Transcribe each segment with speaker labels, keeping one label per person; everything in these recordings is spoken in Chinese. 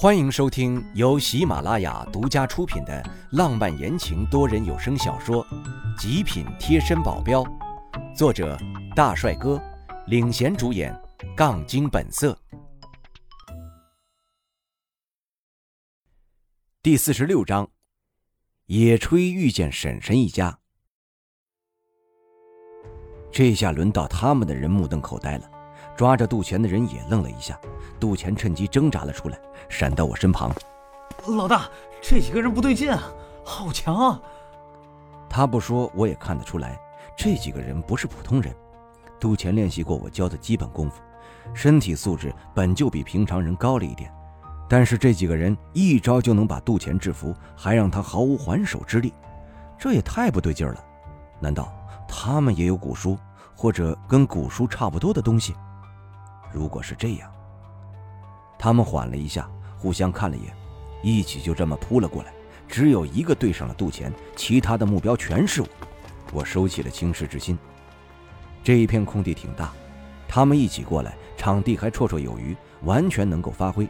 Speaker 1: 欢迎收听由喜马拉雅独家出品的浪漫言情多人有声小说《极品贴身保镖》，作者大帅哥领衔主演，杠精本色。第四十六章，野炊遇见婶婶一家。这下轮到他们的人目瞪口呆了，抓着杜钱的人也愣了一下。杜钱趁机挣扎了出来，闪到我身旁。
Speaker 2: 老大，这几个人不对劲啊，好强啊！
Speaker 1: 他不说，我也看得出来，这几个人不是普通人。杜钱练习过我教的基本功夫，身体素质本就比平常人高了一点。但是这几个人一招就能把杜钱制服，还让他毫无还手之力，这也太不对劲了。难道他们也有古书，或者跟古书差不多的东西？如果是这样，他们缓了一下，互相看了一眼，一起就这么扑了过来。只有一个对上了杜钱，其他的目标全是我。我收起了轻视之心。这一片空地挺大，他们一起过来，场地还绰绰有余，完全能够发挥。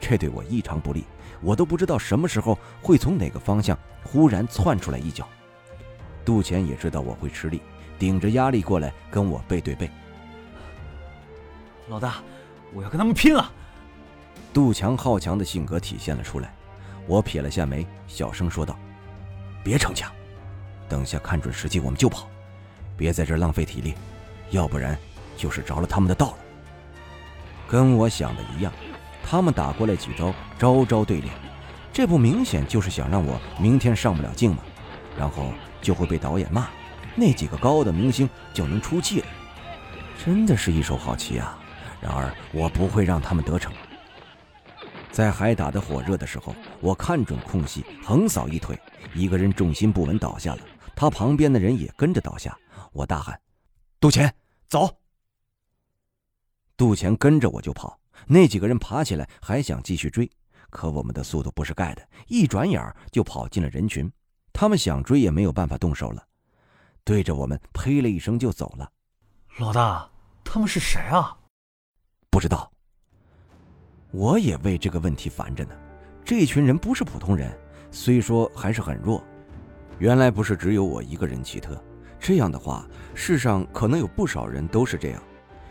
Speaker 1: 这对我异常不利，我都不知道什么时候会从哪个方向忽然窜出来一脚。杜钱也知道我会吃力，顶着压力过来跟我背对背。
Speaker 2: 老大，我要跟他们拼了！
Speaker 1: 杜强好强的性格体现了出来，我撇了下眉，小声说道：“别逞强，等下看准时机我们就跑，别在这浪费体力，要不然就是着了他们的道了。”跟我想的一样，他们打过来几招，招招对练，这不明显就是想让我明天上不了镜吗？然后就会被导演骂，那几个高傲的明星就能出气了，真的是一手好棋啊！然而我不会让他们得逞。在还打得火热的时候，我看准空隙，横扫一腿，一个人重心不稳倒下了，他旁边的人也跟着倒下。我大喊：“杜钱，走！”杜钱跟着我就跑，那几个人爬起来还想继续追，可我们的速度不是盖的，一转眼就跑进了人群，他们想追也没有办法动手了，对着我们呸了一声就走了。
Speaker 2: 老大，他们是谁啊？
Speaker 1: 不知道。我也为这个问题烦着呢。这群人不是普通人，虽说还是很弱。原来不是只有我一个人奇特。这样的话，世上可能有不少人都是这样。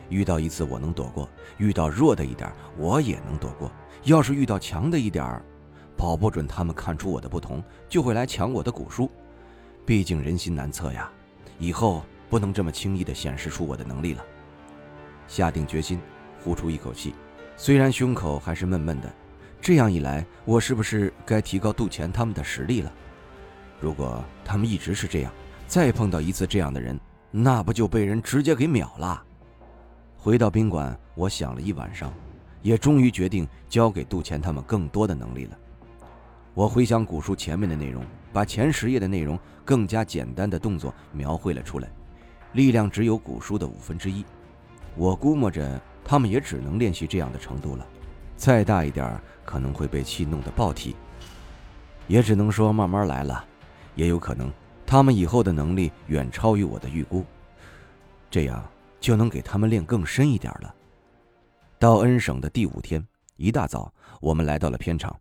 Speaker 1: 遇到一次我能躲过，遇到弱的一点我也能躲过。要是遇到强的一点保不准他们看出我的不同，就会来抢我的古书。毕竟人心难测呀，以后不能这么轻易的显示出我的能力了。下定决心，呼出一口气。虽然胸口还是闷闷的，这样一来，我是不是该提高杜钱他们的实力了？如果他们一直是这样，再碰到一次这样的人，那不就被人直接给秒了？回到宾馆，我想了一晚上，也终于决定交给杜钱他们更多的能力了。我回想古书前面的内容，把前十页的内容更加简单的动作描绘了出来，力量只有古书的五分之一，我估摸着。他们也只能练习这样的程度了，再大一点可能会被气弄得爆体，也只能说慢慢来了。也有可能他们以后的能力远超于我的预估，这样就能给他们练更深一点了。到恩省的第五天一大早，我们来到了片场，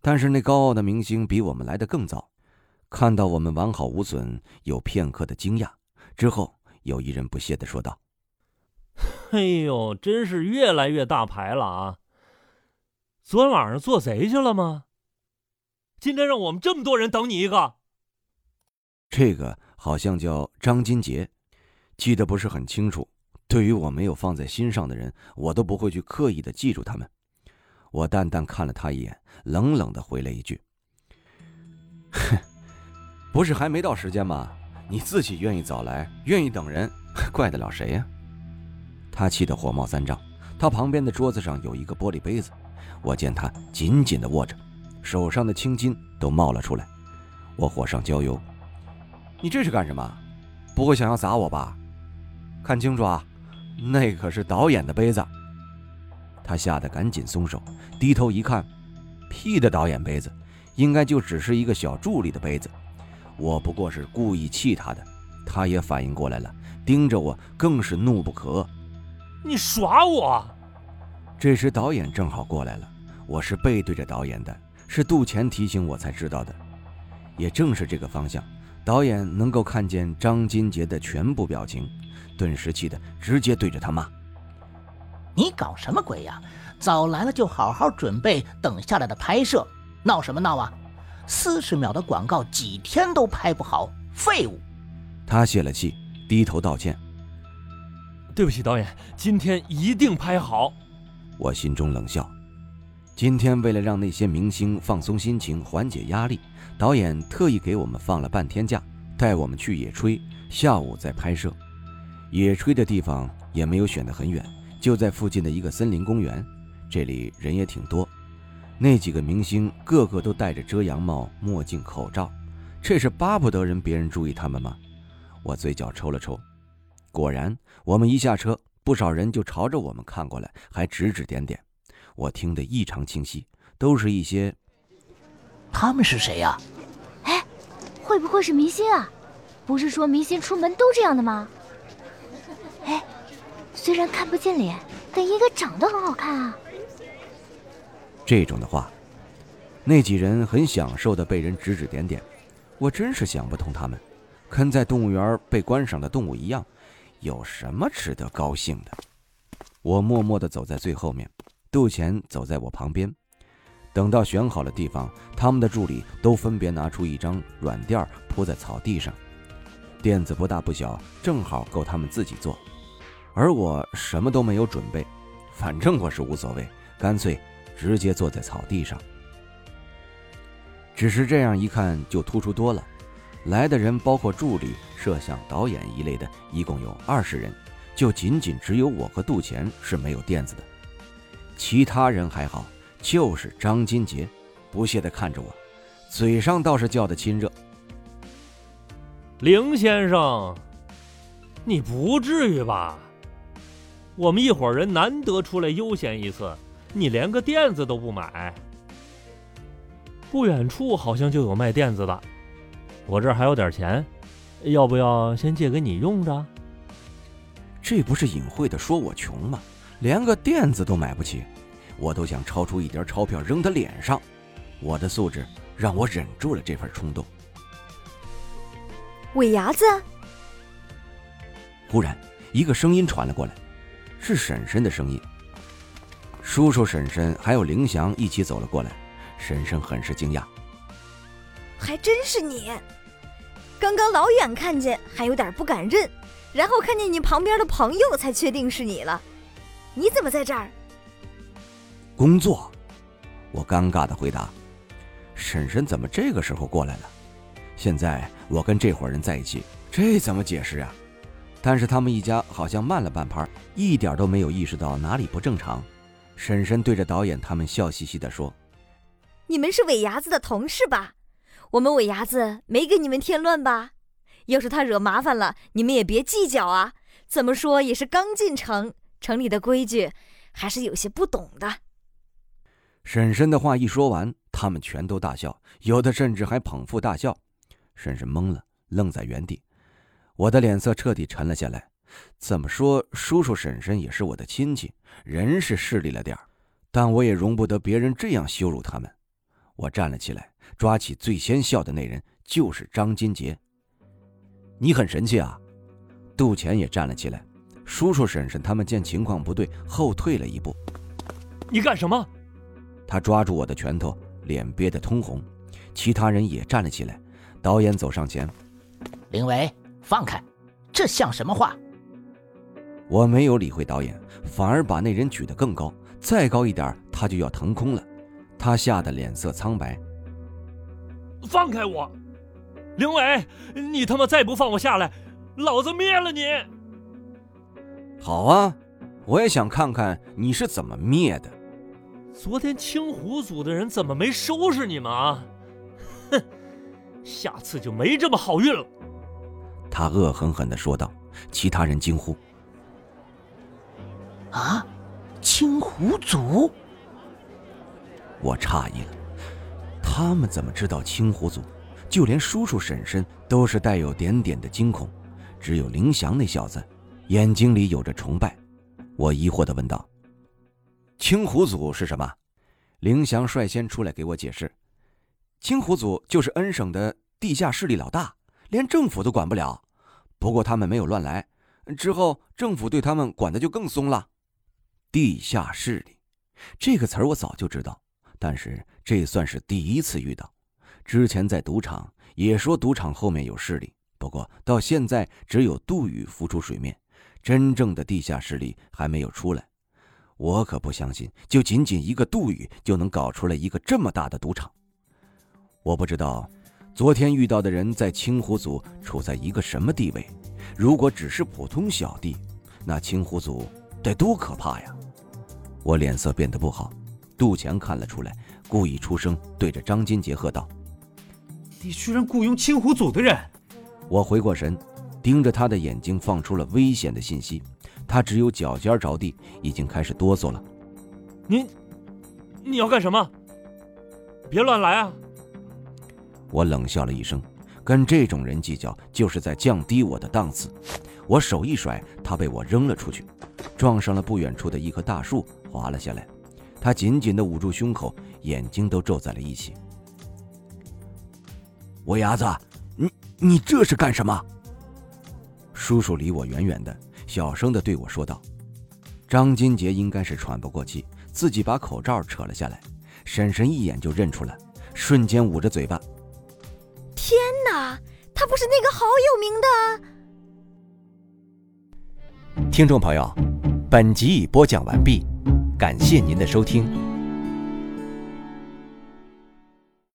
Speaker 1: 但是那高傲的明星比我们来的更早，看到我们完好无损，有片刻的惊讶，之后有一人不屑地说道。
Speaker 3: 哎呦，真是越来越大牌了啊！昨天晚上做贼去了吗？今天让我们这么多人等你一个。
Speaker 1: 这个好像叫张金杰，记得不是很清楚。对于我没有放在心上的人，我都不会去刻意的记住他们。我淡淡看了他一眼，冷冷的回了一句：“哼，不是还没到时间吗？你自己愿意早来，愿意等人，怪得了谁呀？”他气得火冒三丈，他旁边的桌子上有一个玻璃杯子，我见他紧紧地握着，手上的青筋都冒了出来。我火上浇油：“你这是干什么？不会想要砸我吧？看清楚啊，那可是导演的杯子。”他吓得赶紧松手，低头一看，屁的导演杯子，应该就只是一个小助理的杯子。我不过是故意气他的，他也反应过来了，盯着我更是怒不可遏。
Speaker 3: 你耍我！
Speaker 1: 这时导演正好过来了，我是背对着导演的，是杜钱提醒我才知道的。也正是这个方向，导演能够看见张金杰的全部表情，顿时气得直接对着他骂：“
Speaker 4: 你搞什么鬼呀？早来了就好好准备等下来的拍摄，闹什么闹啊？四十秒的广告几天都拍不好，废物！”
Speaker 1: 他泄了气，低头道歉：“
Speaker 3: 对不起，导演，今天一定拍好。”
Speaker 1: 我心中冷笑。今天为了让那些明星放松心情、缓解压力，导演特意给我们放了半天假，带我们去野炊，下午再拍摄。野炊的地方也没有选得很远，就在附近的一个森林公园。这里人也挺多，那几个明星个个都戴着遮阳帽、墨镜、口罩，这是巴不得人别人注意他们吗？我嘴角抽了抽。果然，我们一下车，不少人就朝着我们看过来，还指指点点。我听得异常清晰，都是一些。
Speaker 4: 他们是谁呀？
Speaker 5: 哎，会不会是明星啊？不是说明星出门都这样的吗？哎，虽然看不见脸，但应该长得很好看啊。
Speaker 1: 这种的话，那几人很享受的被人指指点点，我真是想不通他们，跟在动物园被观赏的动物一样，有什么值得高兴的？我默默的走在最后面。杜钱走在我旁边，等到选好了地方，他们的助理都分别拿出一张软垫铺在草地上，垫子不大不小，正好够他们自己坐。而我什么都没有准备，反正我是无所谓，干脆直接坐在草地上。只是这样一看就突出多了，来的人包括助理、摄像、导演一类的，一共有二十人，就仅仅只有我和杜钱是没有垫子的。其他人还好，就是张金杰，不屑地看着我，嘴上倒是叫的亲热。
Speaker 3: 林先生，你不至于吧？我们一伙人难得出来悠闲一次，你连个垫子都不买？不远处好像就有卖垫子的，我这儿还有点钱，要不要先借给你用着？
Speaker 1: 这不是隐晦的说我穷吗？连个垫子都买不起，我都想抄出一叠钞票扔他脸上。我的素质让我忍住了这份冲动。
Speaker 5: 尾牙子。
Speaker 1: 忽然，一个声音传了过来，是婶婶的声音。叔叔、婶婶还有凌翔一起走了过来。婶婶很是惊讶：“
Speaker 6: 还真是你！刚刚老远看见还有点不敢认，然后看见你旁边的朋友才确定是你了。”你怎么在这儿？
Speaker 1: 工作，我尴尬的回答。婶婶怎么这个时候过来了？现在我跟这伙人在一起，这怎么解释啊？但是他们一家好像慢了半拍，一点都没有意识到哪里不正常。婶婶对着导演他们笑嘻嘻地说：“
Speaker 6: 你们是尾牙子的同事吧？我们尾牙子没给你们添乱吧？要是他惹麻烦了，你们也别计较啊。怎么说也是刚进城。”城里的规矩，还是有些不懂的。
Speaker 1: 婶婶的话一说完，他们全都大笑，有的甚至还捧腹大笑。婶婶懵了，愣在原地。我的脸色彻底沉了下来。怎么说，叔叔婶婶也是我的亲戚，人是势利了点儿，但我也容不得别人这样羞辱他们。我站了起来，抓起最先笑的那人，就是张金杰。你很神气啊！杜钱也站了起来。叔叔婶婶他们见情况不对，后退了一步。
Speaker 3: 你干什么？
Speaker 1: 他抓住我的拳头，脸憋得通红。其他人也站了起来。导演走上前：“
Speaker 4: 林伟，放开！这像什么话？”
Speaker 1: 我没有理会导演，反而把那人举得更高，再高一点他就要腾空了。他吓得脸色苍白。
Speaker 3: 放开我！林伟，你他妈再不放我下来，老子灭了你！
Speaker 1: 好啊，我也想看看你是怎么灭的。
Speaker 3: 昨天青湖组的人怎么没收拾你们啊？哼，下次就没这么好运了。
Speaker 1: 他恶狠狠的说道。其他人惊呼：“
Speaker 4: 啊，青湖组！”
Speaker 1: 我诧异了，他们怎么知道青湖组？就连叔叔婶婶都是带有点点的惊恐，只有林祥那小子。眼睛里有着崇拜，我疑惑的问道：“青湖组是什么？”林翔率先出来给我解释：青湖组就是恩省的地下势力老大，连政府都管不了。不过他们没有乱来，之后政府对他们管的就更松了。地下势力这个词儿我早就知道，但是这算是第一次遇到。之前在赌场也说赌场后面有势力，不过到现在只有杜宇浮出水面，真正的地下势力还没有出来。我可不相信，就仅仅一个杜宇就能搞出来一个这么大的赌场。我不知道，昨天遇到的人在青湖组处在一个什么地位。如果只是普通小弟，那青湖组得多可怕呀！我脸色变得不好。杜强看了出来，故意出声对着张金杰喝道：“
Speaker 2: 你居然雇佣青湖组的人！”
Speaker 1: 我回过神，盯着他的眼睛，放出了危险的信息。他只有脚尖着地，已经开始哆嗦了。
Speaker 3: 你，你要干什么？别乱来啊！
Speaker 1: 我冷笑了一声，跟这种人计较就是在降低我的档次。我手一甩，他被我扔了出去，撞上了不远处的一棵大树，滑了下来。他紧紧地捂住胸口，眼睛都皱在了一起。我伢子，你你这是干什么？叔叔离我远远的。小声的对我说道：“张金杰应该是喘不过气，自己把口罩扯了下来。婶婶一眼就认出来，瞬间捂着嘴巴。
Speaker 6: 天哪，他不是那个好有名
Speaker 1: 的！”听众朋友，本集已播讲完毕，感谢您的收听。